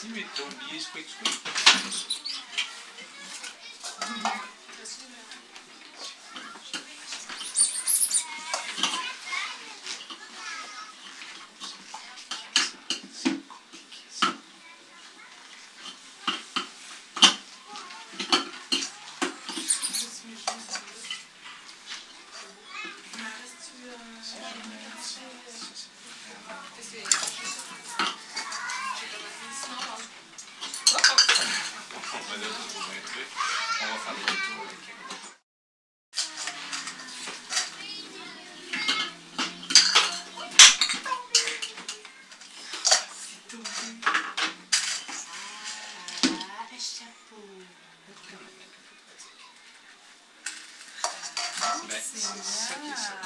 Cimitromias coitus coitus. Chapeau. Ben, c'est ça qui est ça.